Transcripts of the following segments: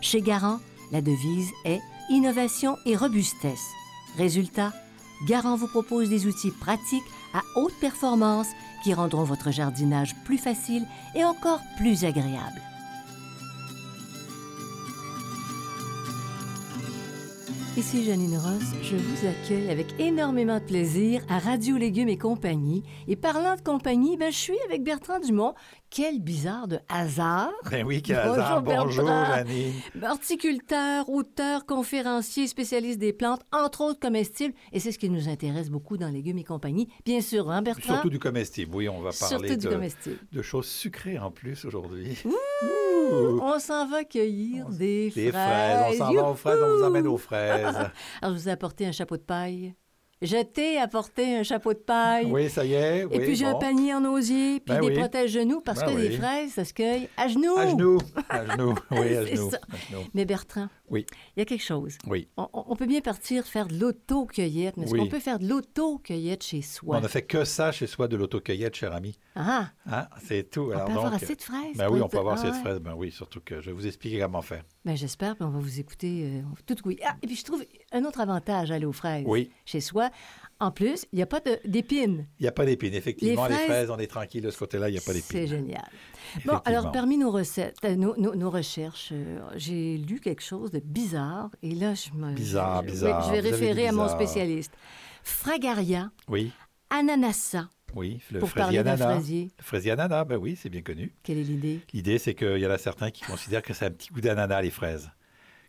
Chez Garant, la devise est innovation et robustesse. Résultat, Garant vous propose des outils pratiques à haute performance qui rendront votre jardinage plus facile et encore plus agréable. Ici Janine Ross, je vous accueille avec énormément de plaisir à Radio Légumes et compagnie. Et parlant de compagnie, ben, je suis avec Bertrand Dumont. Quel bizarre de hasard! Ben oui, quel Bonjour, hasard. Bonjour. Janine. Horticulteur, auteur, conférencier, spécialiste des plantes, entre autres comestibles, et c'est ce qui nous intéresse beaucoup dans Légumes et compagnie. Bien sûr, hein, Bertrand? Surtout du comestible. Oui, on va parler de, choses sucrées en plus aujourd'hui. On s'en va cueillir des, Des fraises. On s'en va aux fraises, on vous emmène aux fraises. Alors, je vous ai apporté un chapeau de paille. Je t'ai apporté un chapeau de paille. Oui, ça y est. Et puis j'ai un panier en osier, puis Ben des oui. protège-genoux, parce Ben que les oui. fraises, ça se cueille à genoux. À genoux. À genoux. Oui, à genoux. À genoux. Mais Bertrand, Oui, il y a quelque chose. oui. On, on peut bien partir faire de l'auto-cueillette, mais est-ce Oui. qu'on peut faire de l'auto-cueillette chez soi? On a fait que ça chez soi de l'autocueillette, cher ami. Ah, Hein? C'est tout. on peut avoir donc, assez de fraises. Ben oui, on peut avoir Ah cette ouais. fraise. Ben oui, surtout que je vais vous expliquer comment faire. Ben j'espère, puis on va vous écouter euh, tout oui. Ah, et puis je trouve un autre avantage à aller aux fraises Oui. chez soi. En plus, il n'y a pas d'épines. Il n'y a pas d'épines. Effectivement, Les les fraises- on est tranquille de ce côté-là, il n'y a pas d'épines. C'est génial. Bon, alors parmi nos recettes, euh, nos, nos- nos recherches, euh, j'ai lu quelque chose de bizarre et là je me Bizarre, je- bizarre. oui, je vais référer à mon spécialiste. Fragaria, Oui, ananassa. oui. Le Pour parler ananas. fraisier. Le fraisier ananas, ben oui, c'est bien connu. Quelle est l'idée? L'idée, c'est qu'il y en a certains qui considèrent que c'est un petit goût d'ananas, les fraises.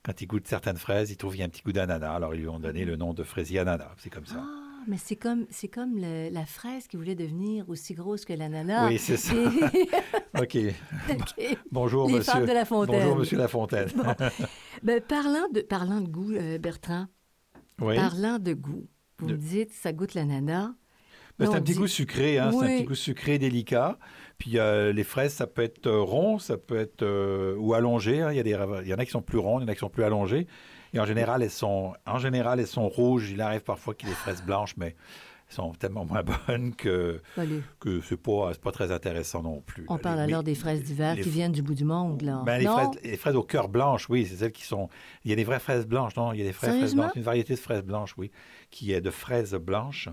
Quand ils goûtent certaines fraises, ils trouvent qu'il y a un petit goût d'ananas. Alors, ils lui ont donné le nom de fraisier ananas. C'est comme ça. Ah, mais c'est comme c'est comme le- la fraise qui voulait devenir aussi grosse que l'ananas. Oui, c'est ça. OK. OK. Bonjour, Les monsieur. de La Fontaine. Bonjour, monsieur Lafontaine. Ben, parlant de parlant de goût, euh, Bertrand, oui. parlant de goût, vous De- me dites ça goûte l'ananas. Ben, c'est un petit dit- goût sucré, hein, c'est un petit goût sucré délicat. Puis euh, les fraises, ça peut être euh, rond, ça peut être euh, ou allongé. hein. Il y a des, il y en a qui sont plus rondes, il y en a qui sont plus allongées. Et en général, elles sont, en général, elles sont rouges. Il arrive parfois qu'il y ait des fraises blanches, mais elles sont tellement moins bonnes que Allez, que c'est pas, pas très intéressant non plus. on parle alors des fraises d'hiver qui viennent du bout du monde, là. Ben, les, fraises, les fraises au cœur blanche, oui, c'est celles qui sont. Il y a des vraies fraises blanches, non? Il y a des vraies fraises blanches, une variété de fraises blanches, oui, qui est de fraises blanches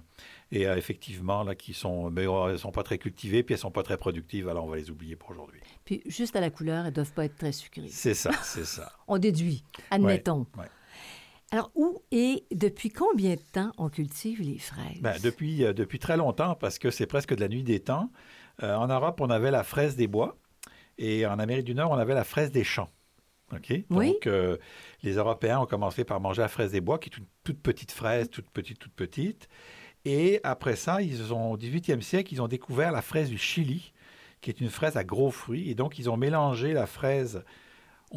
et euh, effectivement là qui sont, mais euh, elles sont pas très cultivées puis elles sont pas très productives, alors on va les oublier pour aujourd'hui. Puis juste à la couleur, elles doivent pas être très sucrées. C'est ça, c'est ça. On déduit, admettons. ouais. Alors, où et depuis combien de temps on cultive les fraises? Ben, depuis, euh, depuis très longtemps, parce que c'est presque de la nuit des temps. Euh, en Europe, on avait la fraise des bois et en Amérique du Nord, on avait la fraise des champs. OK? Oui. Donc, euh, les Européens ont commencé par manger la fraise des bois, qui est une toute petite fraise, toute petite, toute petite. Et après ça, ils ont, au 18e siècle, ils ont découvert la fraise du Chili, qui est une fraise à gros fruits. Et donc, ils ont mélangé la fraise.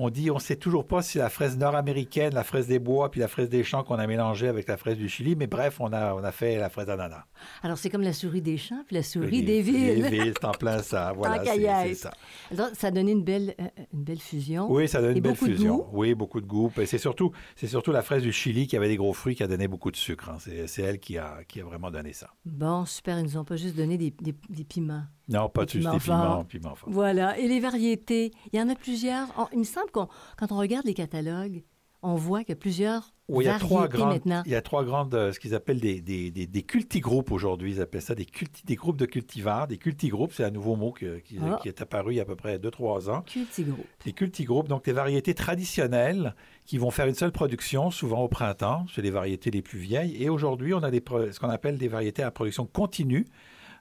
On dit, on ne sait toujours pas si la fraise nord-américaine, la fraise des bois, puis la fraise des champs qu'on a mélangée avec la fraise du Chili. Mais bref, on a, on a fait la fraise ananas. Alors, c'est comme la souris des champs puis la souris Les- des villes. Les villes, c'est en plein ça. Voilà, c'est ça. Alors, ça a donné une belle, euh, une belle fusion. Oui, ça donne une belle fusion. Oui, beaucoup de goût. Et c'est surtout, c'est surtout la fraise du Chili qui avait des gros fruits qui a donné beaucoup de sucre. hein. C'est, c'est elle qui a, qui a vraiment donné ça. Bon, super, ils nous ont pas juste donné des, des- des piments. Non, pas Des de juste piments des piments, piments forts. Voilà. Et les variétés, il y en a plusieurs. On- il me semble qu'on, quand on regarde les catalogues, on voit que plusieurs Oui, il y a trois grandes, maintenant. il y a trois grandes, euh, ce qu'ils appellent des, des, des, des cultigroupes aujourd'hui. Ils appellent ça des, culti- des groupes de cultivars. Des cultigroupes, c'est un nouveau mot que- qui, Ah. qui est apparu il y a à peu près 2-3 ans. Cultigroupe. Des cultigroupes, donc des variétés traditionnelles qui vont faire une seule production, souvent au printemps. C'est les variétés les plus vieilles. Et aujourd'hui, on a des, ce qu'on appelle des variétés à production continue,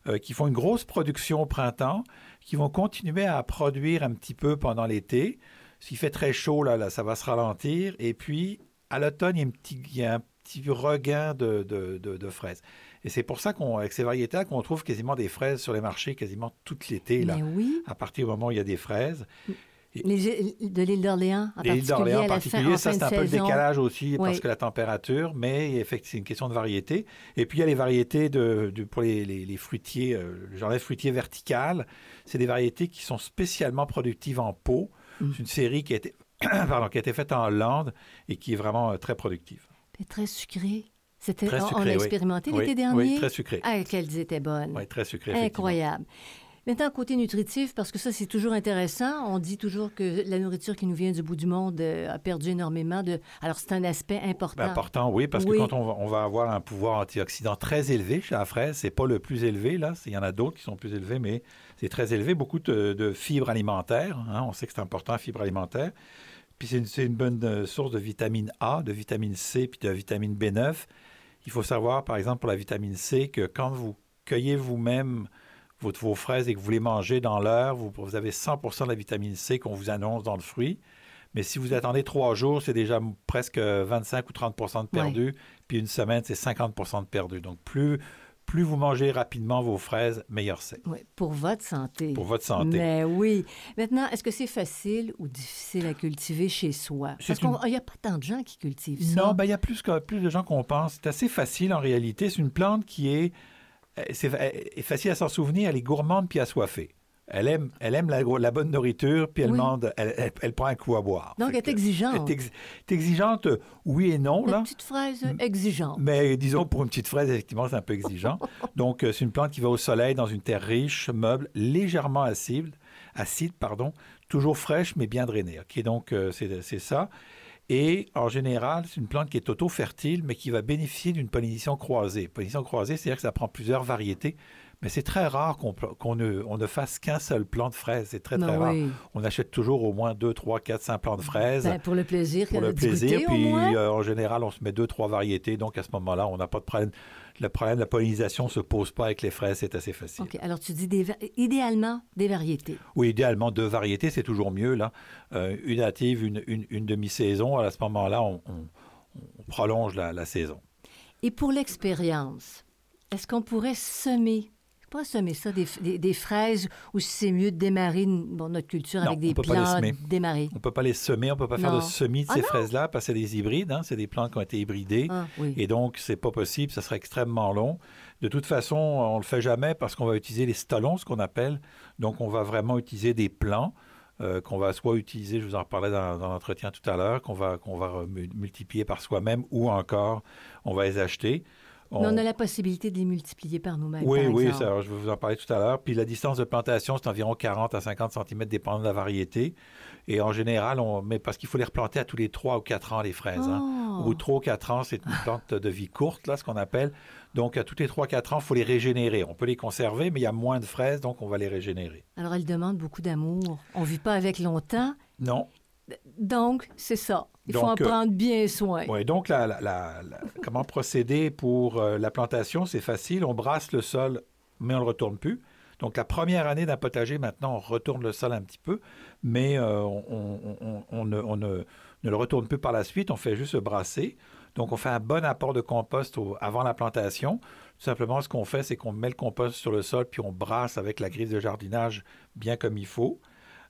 euh, qui font une grosse production au printemps, qui vont continuer à produire un petit peu pendant l'été. S'il fait très chaud, là, là, ça va se ralentir. Et puis, à l'automne, il y a un petit, il y a un petit regain de, de- de- de fraises. Et c'est pour ça qu'avec ces variétés-là, qu'on trouve quasiment des fraises sur les marchés quasiment tout l'été, là, oui, à partir du moment où il y a des fraises. les, de l'île d'Orléans en particulier, d'Orléans en particulier, fin, en ça c'est un peu le décalage aussi parce que la température, mais effectivement c'est une question de variété. Et puis il y a les variétés de, de- pour les, les- les fruitiers, euh, le genre de fruitiers verticales, c'est des variétés qui sont spécialement productives en pot. C'est une série qui a été, pardon, qui a été faite en Hollande et qui est vraiment euh, très productive. C'est très sucré. C'était, Très on- on oui. expérimenté Oui, l'été dernier? Oui, très sucré. Ah, qu'elles étaient bonnes. Oui, très sucré. Incroyable. Maintenant, côté nutritif, parce que ça, c'est toujours intéressant. On dit toujours que la nourriture qui nous vient du bout du monde euh, a perdu énormément de. Alors, c'est un aspect important. Ben, important, oui, parce Oui. que quand on va, on va avoir un pouvoir antioxydant très élevé chez la fraise, c'est pas le plus élevé, là. Il y en a d'autres qui sont plus élevés, mais c'est très élevé. Beaucoup de, de fibres alimentaires. hein. On sait que c'est important, la fibre alimentaire. Puis c'est une, bonne euh, source de vitamine A, de vitamine C, puis de vitamine B9. Il faut savoir, par exemple, pour la vitamine C, que quand vous cueillez vous-même vos fraises et que vous les mangez dans l'heure, vous, vous avez 100% de la vitamine C qu'on vous annonce dans le fruit. Mais si vous attendez trois jours, c'est déjà presque 25 ou 30% de perdu. Puis une semaine, c'est 50% de perdu. Donc, plus, plus vous mangez rapidement vos fraises, meilleur c'est Oui, pour votre santé. pour votre santé. Mais oui. Maintenant, est-ce que c'est facile ou difficile à cultiver chez soi? C'est Parce qu'il n'y a pas tant de gens qui cultivent ça. Non, ben, il y a plus, que- plus de gens qu'on pense. C'est assez facile en réalité. C'est une plante qui est, euh, elle est facile à s'en souvenir. Elle est gourmande puis assoiffée. Elle aime, elle aime la, la bonne nourriture puis elle, Oui. demande, elle, elle- elle prend un coup à boire. Donc, elle est exigeante. Elle est, ex- est exigeante, oui et non. Une petite fraise exigeante. Mais disons, pour une petite fraise, effectivement, c'est un peu exigeant. Donc, euh, c'est une plante qui va au soleil dans une terre riche, meuble, légèrement acide, acide pardon, toujours fraîche, mais bien drainée. OK, donc, euh, c'est c'est ça. Et en général, c'est une plante qui est auto-fertile, mais qui va bénéficier d'une pollinisation croisée. Pollinisation croisée, c'est-à-dire que ça prend plusieurs variétés. Mais c'est très rare qu'on qu'on ne, on ne fasse qu'un seul plant de fraise. C'est très, très Ben rare. oui. On achète toujours au moins 2, 3, 4, 5 plants de fraises Ben, pour le plaisir. pour le plaisir. goûter, Puis euh, en général, on se met deux, trois variétés. Donc à ce moment-là, on n'a pas de problème. Le problème de la pollinisation ne se pose pas avec les fraises, c'est assez facile. OK. Alors, tu dis des idéalement des variétés. Oui, idéalement, deux variétés, c'est toujours mieux. Là. Euh, une native, une, une- une demi-saison. À ce moment-là, on, on- on prolonge la, la saison. Et pour l'expérience, est-ce qu'on pourrait semer, pas semer ça, des, des- des fraises, ou si c'est mieux de démarrer bon, notre culture Non, avec des démarrés? On ne peut pas les semer, on ne peut pas faire de semis de Ah ces fraises-là parce que c'est des hybrides. hein, c'est des plantes qui ont été hybridées. Ah, oui. Et donc, c'est pas possible, ça serait extrêmement long. De toute façon, on le fait jamais parce qu'on va utiliser les stolons, ce qu'on appelle. Donc, on va vraiment utiliser des plants euh, qu'on va soit utiliser, je vous en reparlais dans, dans l'entretien tout à l'heure, qu'on va, qu'on va mu- multiplier par soi-même ou encore, on va les acheter. On a la possibilité de les multiplier par nous-mêmes. Oui, par oui, ça, je vais vous en parler tout à l'heure. Puis la distance de plantation, c'est environ 40 à 50 cm, dépendant de la variété. Et en général, on, mais parce qu'il faut les replanter à tous les 3 ou 4 ans, les fraises. hein. Oh. De 3 ou 4 ans, c'est une plante de vie courte, là, ce qu'on appelle. Donc, à tous les 3-4 ans, il faut les régénérer. On peut les conserver, mais il y a moins de fraises, donc on va les régénérer. Alors, elle demande beaucoup d'amour. On ne vit pas avec longtemps. Non. Donc, c'est ça. Il faut en euh, prendre bien soin. Oui, donc, la, la- comment procéder pour euh, la plantation, c'est facile. On brasse le sol, mais on ne le retourne plus. Donc, la première année d'un potager, maintenant, on retourne le sol un petit peu, mais euh, on, on- ne, on ne- ne le retourne plus par la suite. On fait juste se brasser. Donc, on fait un bon apport de compost au- avant la plantation. Tout simplement, ce qu'on fait, c'est qu'on met le compost sur le sol, puis on brasse avec la griffe de jardinage bien comme il faut.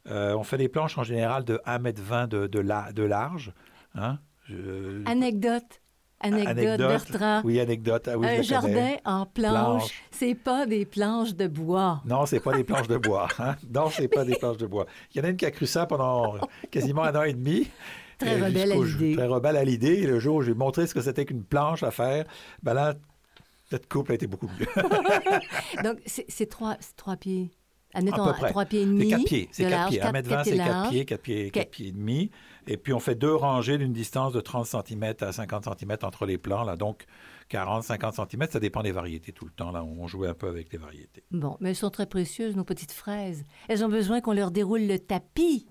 Euh, on fait des planches en général de 1,20 m de, de, la- de large. Hein? Je- Anecdote. Anecdote, Anecdote. Bertrand. Oui, anecdote. Ah oui, un jardin connais. en planche, Planche. c'est pas des planches de bois. Non, c'est pas des planches de bois. Hein? Non, c'est pas des planches de bois. Il y en a une qui a cru ça pendant quasiment un an et demi. Très rebelle à l'idée. Très rebelle à l'idée. Le jour où j'ai montré ce que c'était qu'une planche à faire, ben là, cette couple a été beaucoup mieux. Donc, c'est c'est trois, c'est trois pieds. Admettons, à peu près. 3 pieds et C'est demi. 4 pieds, c'est de 4 large, pieds. 1 quatre- mètre 20, quatre c'est pieds 4 large. pieds, 4 pieds, 4 pieds et demi. Et puis, on fait deux rangées d'une distance de 30 cm à 50 cm entre les plants, là. Donc, 40, 50 cm, ça dépend des variétés tout le temps, là. On jouait un peu avec les variétés. Bon, mais elles sont très précieuses, nos petites fraises. Elles ont besoin qu'on leur déroule le tapis.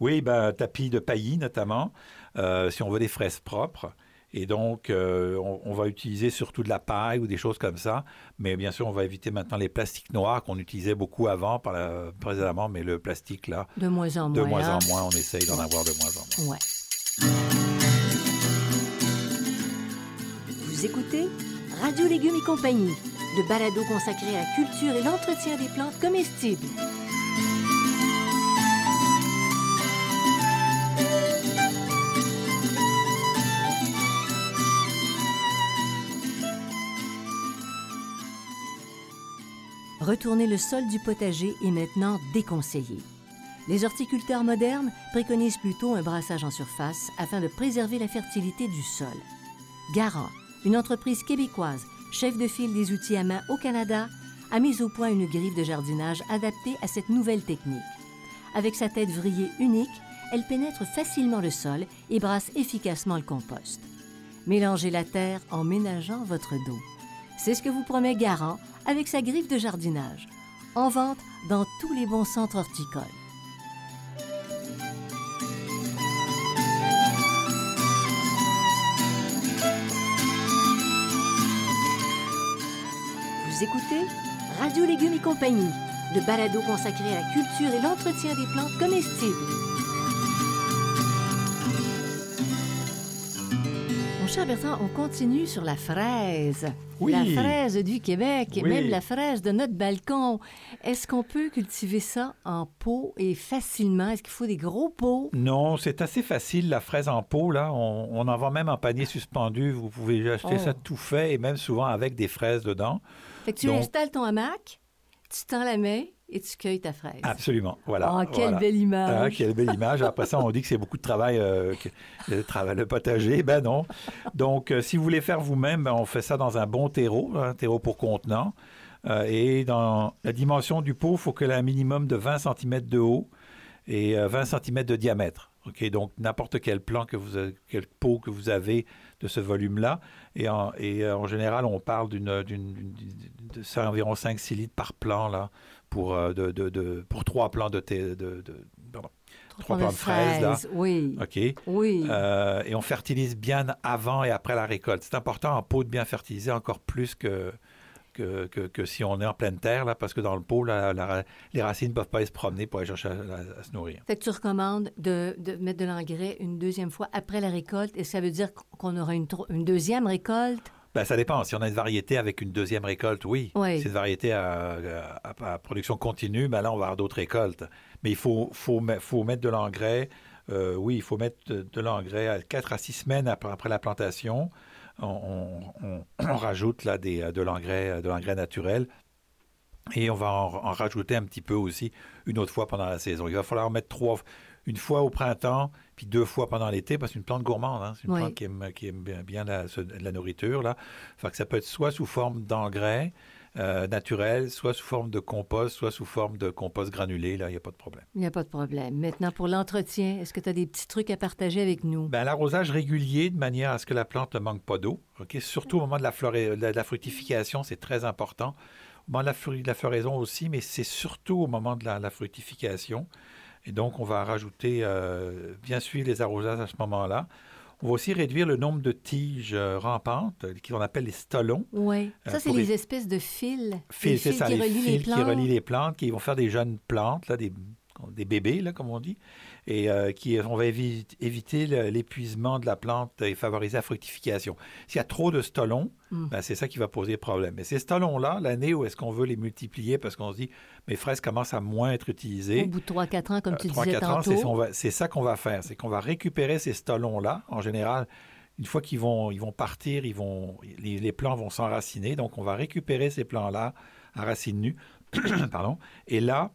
Oui, ben, tapis de paillis, notamment, euh, si on veut des fraises propres. Et donc, euh, on, on va utiliser surtout de la paille ou des choses comme ça. Mais bien sûr, on va éviter maintenant les plastiques noirs qu'on utilisait beaucoup avant, par la- précédemment. Mais le plastique, là, De moins en moins. de moins en moins, on essaye d'en avoir de moins en moins. Ouais. Vous écoutez Radio Légumes et compagnie, le balado consacré à la culture et l'entretien des plantes comestibles. Retourner le sol du potager est maintenant déconseillé. Les horticulteurs modernes préconisent plutôt un brassage en surface afin de préserver la fertilité du sol. Garant, une entreprise québécoise, chef de file des outils à main au Canada, a mis au point une griffe de jardinage adaptée à cette nouvelle technique. Avec sa tête vrillée unique, elle pénètre facilement le sol et brasse efficacement le compost. Mélangez la terre en ménageant votre dos. C'est ce que vous promet Garant avec sa griffe de jardinage. En vente dans tous les bons centres horticoles. Vous écoutez Radio Légumes et compagnie, le balado consacré à la culture et l'entretien des plantes comestibles. Cher Bertrand, on continue sur la fraise. Oui. La fraise du Québec et même la fraise de notre balcon. Est-ce qu'on peut cultiver ça en pot et facilement? Est-ce qu'il faut des gros pots? Non, c'est assez facile, la fraise en pot, là. On, on en vend même en panier suspendu. Vous pouvez acheter Oh. ça tout fait et même souvent avec des fraises dedans. Fait que tu Donc- installes ton hamac, tu tends la main et tu cueilles ta fraise. Absolument. Voilà. oh, quelle voilà. belle Ah, image! quelle belle image. Après ça, on dit que c'est beaucoup de travail, euh, que- le travail, le potager. Ben non. Donc, euh, si vous voulez faire vous-même, ben, on fait ça dans un bon terreau, un terreau pour contenant. Euh, et dans la dimension du pot, il faut qu'elle ait un minimum de 20 cm de haut et euh, 20 cm de diamètre. OK, donc n'importe quel plan que vous avez- quel pot que vous avez de ce volume-là. Et en, et, euh, en général, on parle d'une, de environ 5-6 litres par plan là, pour, euh, de, de- de- pour trois plants de, thé- de, pardon. trois plants de fraises, là. Oui, OK. oui. Euh, et on fertilise bien avant et après la récolte. C'est important en pot de bien fertiliser encore plus que, que, que- que si on est en pleine terre, là, parce que dans le pot, là, la- les racines ne peuvent pas aller se promener pour aller chercher à, à- à se nourrir. Fait que tu recommandes de, de mettre de l'engrais une deuxième fois après la récolte et ça veut dire qu'on aura une deuxième récolte? Ben, ça dépend. Si on a une variété avec une deuxième récolte, oui. Oui. Si c'est une variété à, à- à production continue, ben là, on va avoir d'autres récoltes. Mais il faut, faut, faut mettre de l'engrais. Euh, oui, il faut mettre de, de l'engrais à 4 à 6 semaines après, après la plantation. On, on- on- on rajoute là, des, de l'engrais de l'engrais naturel. Et on va en, en rajouter un petit peu aussi une autre fois pendant la saison. Il va falloir mettre trois, une fois au printemps, puis deux fois pendant l'été, parce que c'est une plante gourmande. hein. C'est une Oui. plante qui aime, qui aime bien, la, nourriture. Là. Fait que ça peut être soit sous forme d'engrais euh, naturel, soit sous forme de compost, soit sous forme de compost granulé. Là, il n'y a pas de problème. Il n'y a pas de problème. Maintenant, pour l'entretien, est-ce que tu as des petits trucs à partager avec nous? Ben, l'arrosage régulier de manière à ce que la plante ne manque pas d'eau. Surtout au moment de la, de la- fructification, c'est très important. Au moment de la, fru- de la floraison aussi, mais c'est surtout au moment de la, la fructification. Et donc, on va rajouter, euh, bien suivre les arrosages à ce moment-là. On va aussi réduire le nombre de tiges euh, rampantes, euh, qu'on appelle les stolons. Oui. Ça, c'est les les- espèces de fils. Fils, c'est ça, qui les relient fils les qui plantes. relient les plantes, qui vont faire des jeunes plantes, là, des, des bébés, là, comme on dit, et euh, qui, on va évi- éviter l'épuisement de la plante et favoriser la fructification. S'il y a trop de stolons, Mm. ben, c'est ça qui va poser problème. Mais ces stolons-là, l'année où est-ce qu'on veut les multiplier parce qu'on se dit, mes fraises commencent à moins être Au utilisées, bout de 3-4 ans, comme tu euh, disais 3-4 ans, tantôt. c'est ça qu'on va faire. C'est qu'on va récupérer ces stolons-là. En général, une fois qu'ils vont, ils vont partir, ils vont, les, les plants vont s'enraciner. Donc, on va récupérer ces plants-là à racines nues. Pardon. Et là,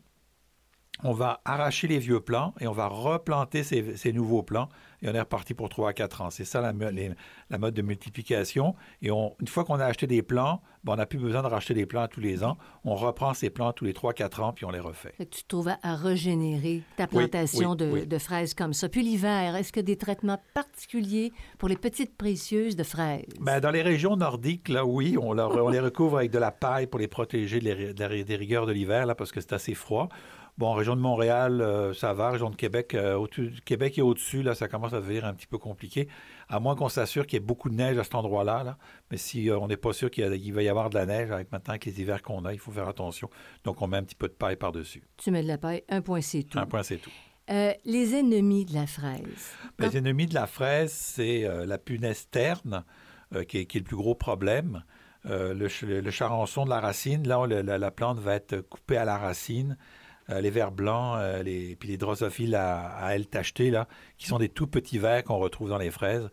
on va arracher les vieux plants et on va replanter ces, ces nouveaux plants et on est reparti pour 3 à 4 ans. C'est ça la, me- les- la mode de multiplication. Et on- une fois qu'on a acheté des plants, ben, on n'a plus besoin de racheter des plants tous les ans. On reprend ces plants tous les 3 à 4 ans puis on les refait. Tu trouves à, régénérer ta plantation oui, de, oui. de fraises comme ça. Puis l'hiver, est-ce que des traitements particuliers pour les petites précieuses de fraises? Ben, dans les régions nordiques, là, oui, on, leur- on les recouvre avec de la paille pour les protéger des rigueurs de l'hiver, là, parce que c'est assez froid. Bon, région de Montréal, euh, ça va. Région de Québec, euh, au-dessus- du Québec et au-dessus, là, ça commence à devenir un petit peu compliqué. À moins qu'on s'assure qu'il y ait beaucoup de neige à cet endroit-là. là. Mais si euh, on n'est pas sûr qu'il y a- il va y avoir de la neige, avec maintenant avec les hivers qu'on a, il faut faire attention. Donc, on met un petit peu de paille par-dessus. Tu mets de la paille, un point, c'est tout. Un point, c'est tout. Les ennemis de la fraise. Ben, Quand- Les ennemis de la fraise, c'est la punaise terne, qui, est, qui est le plus gros problème. Le, ch- le charançon de la racine, là, on- la plante va être coupée à la racine. Euh, les vers blancs, euh, les, puis les drosophiles à, à ailes tachetées, là, qui sont des tout petits vers qu'on retrouve dans les fraises.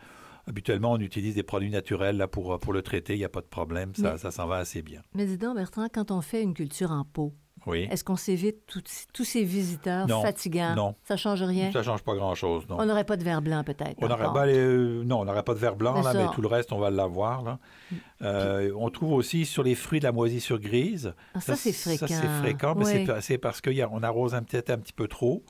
Habituellement, on utilise des produits naturels là, pour, pour le traiter, il n'y a pas de problème, ça, Mais- ça s'en va assez bien. Mais dis donc, Bertrand, quand on fait une culture en pot, Oui. est-ce qu'on s'évite tout- tous ces visiteurs Non, fatigants? non. Ça change rien? Ça ne change pas grand-chose, non. On n'aurait pas de verre blanc, peut-être? On les- euh, non, on n'aurait pas de verre blanc, là, ça. mais tout le reste, on va l'avoir. là. Euh, on trouve aussi sur les fruits de la moisissure grise. Ah, ça, c'est Ça, fréquent. c'est fréquent, mais c'est Oui. pa- c'est parce qu'on arrose un- peut-être un petit peu trop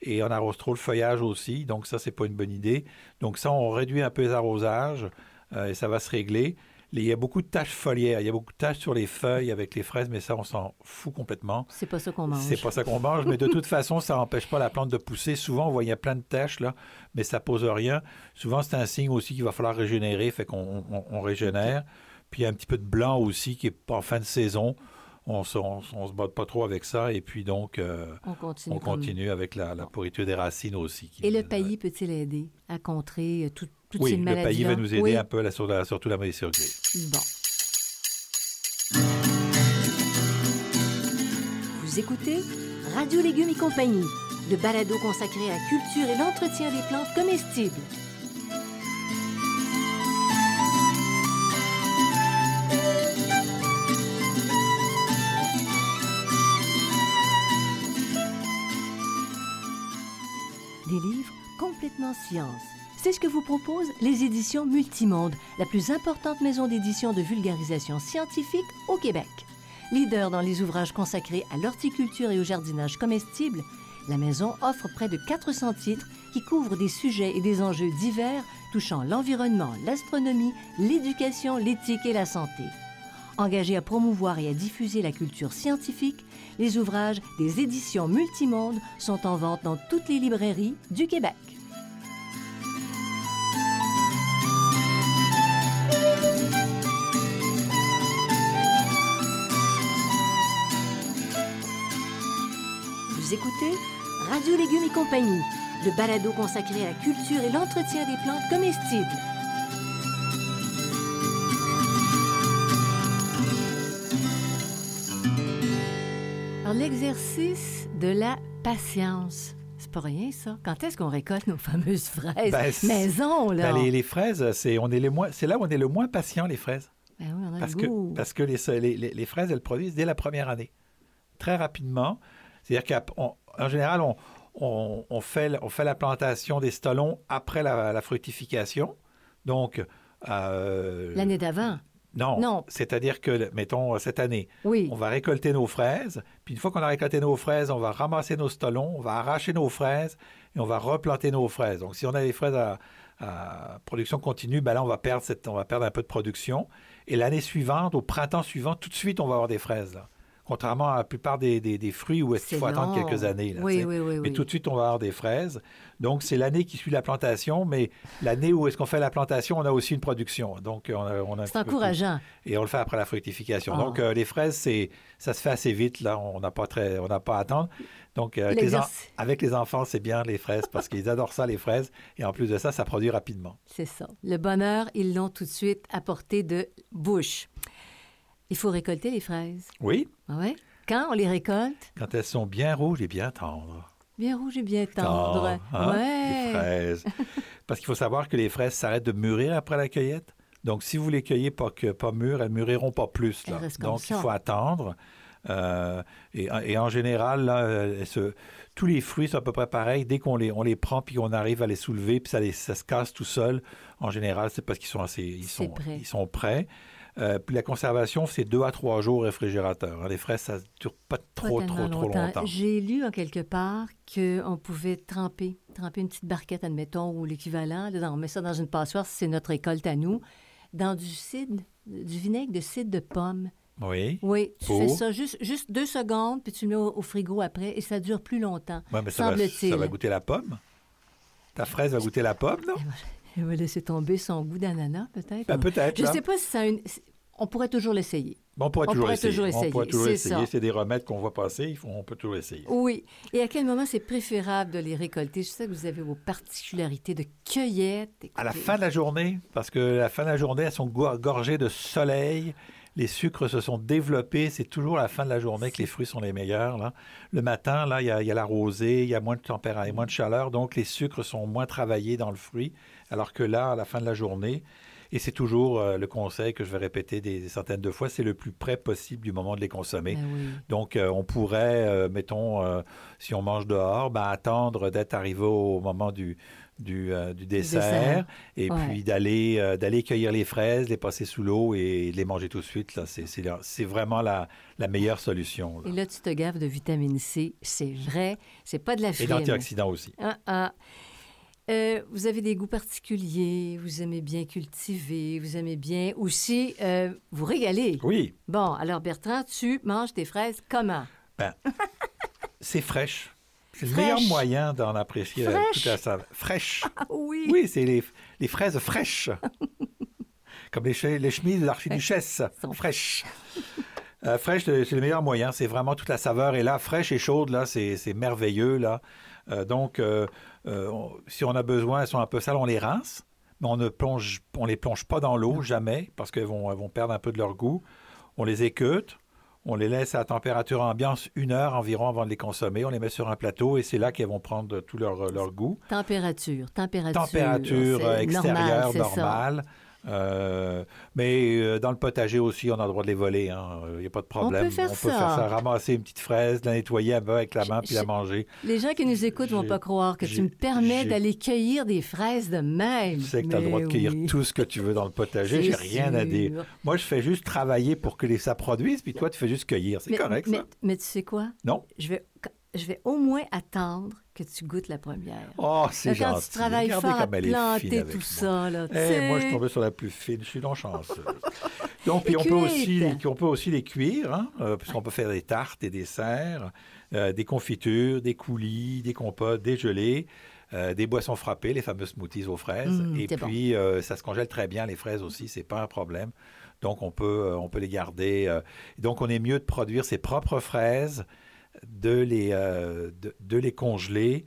et on arrose trop le feuillage aussi. Donc, ça, c'est pas une bonne idée. Donc, ça, on réduit un peu les arrosages euh, et ça va se régler. Il y a beaucoup de taches foliaires. Il y a beaucoup de taches sur les feuilles avec les fraises, mais ça, on s'en fout complètement. C'est pas ça qu'on mange. C'est pas ça qu'on mange, mais de toute façon, ça n'empêche pas la plante de pousser. Souvent, on voit il y a plein de taches, là, mais ça pose rien. Souvent, c'est un signe aussi qu'il va falloir régénérer, fait qu'on on- on régénère. Puis, il y a un petit peu de blanc aussi qui est en fin de saison. On se, on, on se bat pas trop avec ça. Et puis, donc, euh, On continue. on comme- continue avec la, la pourriture des racines aussi. qui- Et le paillis peut-il aider à contrer euh, tout- toutes Oui, ces le paillis va nous aider oui. un peu, là, sur la- surtout la moisissure grise. Bon. Vous écoutez Radio Légumes et compagnie, le balado consacré à la culture et l'entretien des plantes comestibles. Des livres complètement science. C'est ce que vous proposent les éditions Multimonde, la plus importante maison d'édition de vulgarisation scientifique au Québec. Leader dans les ouvrages consacrés à l'horticulture et au jardinage comestible, la maison offre près de 400 titres qui couvrent des sujets et des enjeux divers touchant l'environnement, l'astronomie, l'éducation, l'éthique et la santé. Engagés à promouvoir et à diffuser la culture scientifique, les ouvrages des éditions Multimonde sont en vente dans toutes les librairies du Québec. Vous écoutez Radio Légumes et compagnie, le balado consacré à la culture et l'entretien des plantes comestibles. Alors, l'exercice de la patience. C'est pas rien, ça. Quand est-ce qu'on récolte nos fameuses fraises? Ben, maison, là? Ben, les, les fraises, c'est on est les moins, c'est là où on est le moins patient, les fraises. Ben oui, on a Parce le que, goût. parce que les, les, les- les fraises, elles produisent dès la première année. Très rapidement. C'est-à-dire qu'en général, on, on, on fait, on fait la plantation des stolons après la, la fructification. Donc, euh, L'année d'avant? non. Non. C'est-à-dire que, mettons, cette année, Oui. on va récolter nos fraises. Puis une fois qu'on a récolté nos fraises, on va ramasser nos stolons, on va arracher nos fraises et on va replanter nos fraises. Donc, si on a des fraises à, à production continue, ben là, on va, perdre cette, on va perdre un peu de production. Et l'année suivante, au printemps suivant, tout de suite, on va avoir des fraises. Là. Contrairement à la plupart des, des- des fruits où est-ce qu'il C'est faut attendre quelques années. là, oui, oui, oui, Mais tout de suite, on va avoir des fraises. Donc, c'est l'année qui suit la plantation, mais l'année où est-ce qu'on fait la plantation, on a aussi une production. Donc, on a, on a C'est peu encourageant. Et on le fait après la fructification. Ah. Donc, euh, les fraises, c'est, ça se fait assez vite. Là, on n'a pas très, on n'a pas à attendre. Donc, euh, avec, les en- L'exercice. avec les enfants, c'est bien les fraises parce qu'ils adorent ça, les fraises. Et en plus de ça, ça produit rapidement. C'est ça. Le bonheur, ils l'ont tout de suite à portée de bouche. Il faut récolter les fraises. Oui, Ah ouais? Quand on les récolte, quand elles sont bien rouges et bien tendres. bien rouge et bien tendre. Tendres, hein, ouais. Les fraises. parce qu'il faut savoir que les fraises s'arrêtent de mûrir après la cueillette. Donc, si vous les cueillez pas, que, pas mûres, elles mûriront pas plus. Là. Donc, ça. il faut attendre. Euh, et, et en général, là, euh, tous les fruits sont à peu près pareils. Dès qu'on les, on les prend puis qu'on arrive à les soulever, puis ça, les- ça se casse tout seul, en général, c'est parce qu'ils sont assez, ils sont, prêt. ils sont prêts. Euh, puis la conservation, c'est deux à trois jours au réfrigérateur. Les fraises, ça ne dure pas trop, trop, trop longtemps. J'ai lu en quelque part qu'on pouvait tremper, tremper une petite barquette, admettons, ou l'équivalent. On met ça dans une passoire, si c'est notre récolte à nous, dans du cidre, du vinaigre de cidre de pomme. Oui. Oui, tu fais ça juste, juste deux secondes, puis tu le mets au, au frigo après, et ça dure plus longtemps. Mais ça, va, ça va goûter la pomme. Ta fraise va goûter la pomme, non? Elle va laisser tomber son goût d'ananas, peut-être. Ben, peut-être. Je ne sais pas si ça a une... On pourrait toujours l'essayer. Bon, on pourrait On toujours pourrait essayer. toujours On essayer, pourrait toujours essayer. C'est des remèdes qu'on voit passer. on peut toujours essayer. Oui. Et à quel moment c'est préférable de les récolter? Je sais que vous avez vos particularités de cueillette. À la fin de la journée, parce que la fin de la journée, elles sont go- gorgées de soleil. Les sucres se sont développés. C'est toujours à la fin de la journée que les fruits sont les meilleurs. Là. Le matin, là, il y, a, il y a la rosée, il y a moins de température, moins de chaleur, donc les sucres sont moins travaillés dans le fruit. Alors que là, à la fin de la journée, et c'est toujours euh, le conseil que je vais répéter des, centaines de fois, c'est le plus près possible du moment de les consommer. Ben oui. Donc, euh, on pourrait, euh, mettons, si on mange dehors, ben, attendre d'être arrivé au moment du, du, du dessert, dessert. et Ouais. puis d'aller d'aller cueillir les fraises, les passer sous l'eau et les manger tout de suite. Là, c'est, vraiment la, la meilleure solution. là. Et là, tu te gaves de vitamine C. C'est vrai. C'est pas de la Et frime. d'antioxydants aussi. Ah, ah. Euh, vous avez des goûts particuliers, vous aimez bien cultiver, vous aimez bien aussi euh, vous régaler. Oui, Bon, alors Bertrand, tu manges tes fraises comment? c'est fraîche. C'est le meilleur moyen d'en apprécier euh, Fraîche. toute la saveur. Fraîche. Ah oui! Oui, c'est les, les fraises fraîches. Comme les, che- les chemises de l'archiduchesse. Fraîches. Euh, fraîche, c'est le meilleur moyen. C'est vraiment toute la saveur. Et là, fraîche et chaude, là, c'est c'est merveilleux. Là. Euh, donc, euh, euh, on- si on a besoin, elles sont un peu sales, on les rince. Mais on ne plonge, on les plonge pas dans l'eau, jamais, parce qu'elles vont, elles vont perdre un peu de leur goût. On les écoute. On les laisse à température ambiante une heure environ avant de les consommer. On les met sur un plateau et c'est là qu'elles vont prendre tout leur, leur goût. Température, température. Température euh, extérieure normale. Euh, mais euh, dans le potager aussi, on a le droit de les voler. Il n'y a pas de problème. peut faire peut ça. faire ça. Ramasser une petite fraise, la nettoyer un peu avec la main, Je- puis la manger. Les gens qui nous écoutent vont pas croire que tu me permets d'aller cueillir des fraises de même. Tu sais que tu as le droit de cueillir oui. tout ce que tu veux dans le potager. J'ai rien à dire. Moi, je fais juste travailler pour que les, ça produise, puis toi, tu fais juste cueillir. C'est correct, mais, ça? mais tu sais quoi? Non? Je vais, je vais au moins attendre que tu goûtes la première. Oh, c'est Là, quand gentil. tu travailles Regardez fort à planter tout ça, là, tu Eh, moi, je suis tombé sur la plus fine. Je suis non chanceux. Donc, puis Et on peut, aussi, on peut aussi les cuire, hein, euh, puisqu'on peut faire des tartes, des desserts, euh, des confitures, des coulis, des compotes, des gelées, euh, des boissons frappées, les fameux smoothies aux fraises. Mm, Et bon. puis, euh, ça se congèle très bien, les fraises aussi, c'est pas un problème. Donc, on peut, euh, on peut les garder. donc, on est mieux de produire ses propres fraises, de les, euh, de, de les congeler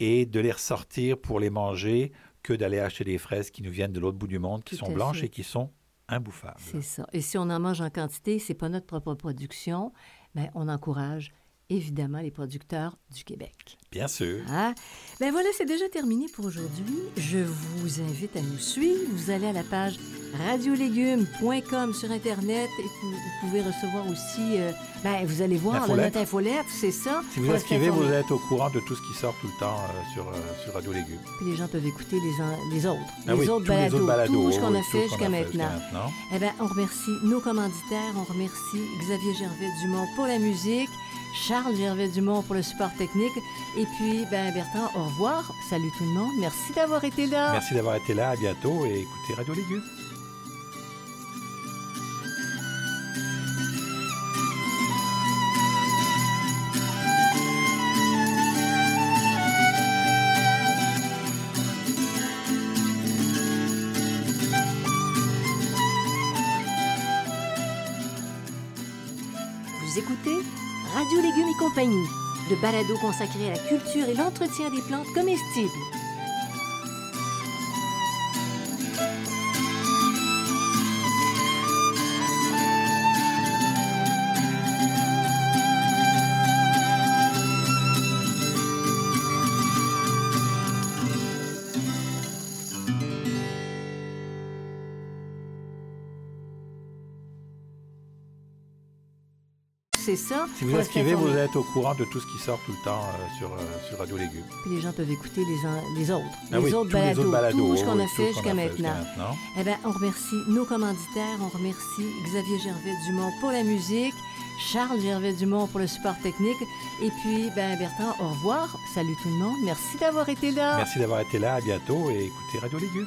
et de les ressortir pour les manger que d'aller acheter des fraises qui nous viennent de l'autre bout du monde, qui Tout sont blanches fait. et qui sont imbouffables. C'est ça. Et si on en mange en quantité, c'est pas notre propre production, mais on encourage évidemment les producteurs du Québec. Bien sûr. Ah, ben voilà, c'est déjà terminé pour aujourd'hui. Je vous invite à nous suivre. Vous allez à la page radiolégumes.com sur Internet et vous, vous pouvez recevoir aussi, euh, ben vous allez voir L'infolette. notre infolette, c'est ça? Si vous inscrivez, vous êtes au courant de tout ce qui sort tout le temps euh, sur, euh, sur Radio Légumes. Puis les gens peuvent écouter les, en- les autres, Ah les, oui, autres tous les balados, autres balados, tout ce qu'on a fait jusqu'à maintenant. Eh bien, on remercie nos commanditaires, on remercie Xavier Gervais-Dumont pour la musique, Charles Gervais-Dumont pour le support technique, et puis, ben Bertrand, au revoir. Salut tout le monde. Merci d'avoir été là. Merci d'avoir été là. À bientôt et écoutez Radio Légumes. Balado consacré à la culture et l'entretien des plantes comestibles. Ça. Si vous inscrivez, vous êtes au courant de tout ce qui sort tout le temps euh, sur, euh, sur Radio Légumes. Puis les gens peuvent écouter les, en- les autres, Ah les, oui, autres les balados, autres balados, tout ce qu'on a fait maintenant. jusqu'à maintenant. Eh bien, on remercie nos commanditaires, on remercie Xavier Gervais-Dumont pour la musique, Charles Gervais-Dumont pour le support technique, et puis, ben Bertrand, au revoir. Salut tout le monde. Merci d'avoir été là. Merci d'avoir été là. À bientôt et écoutez Radio Légumes.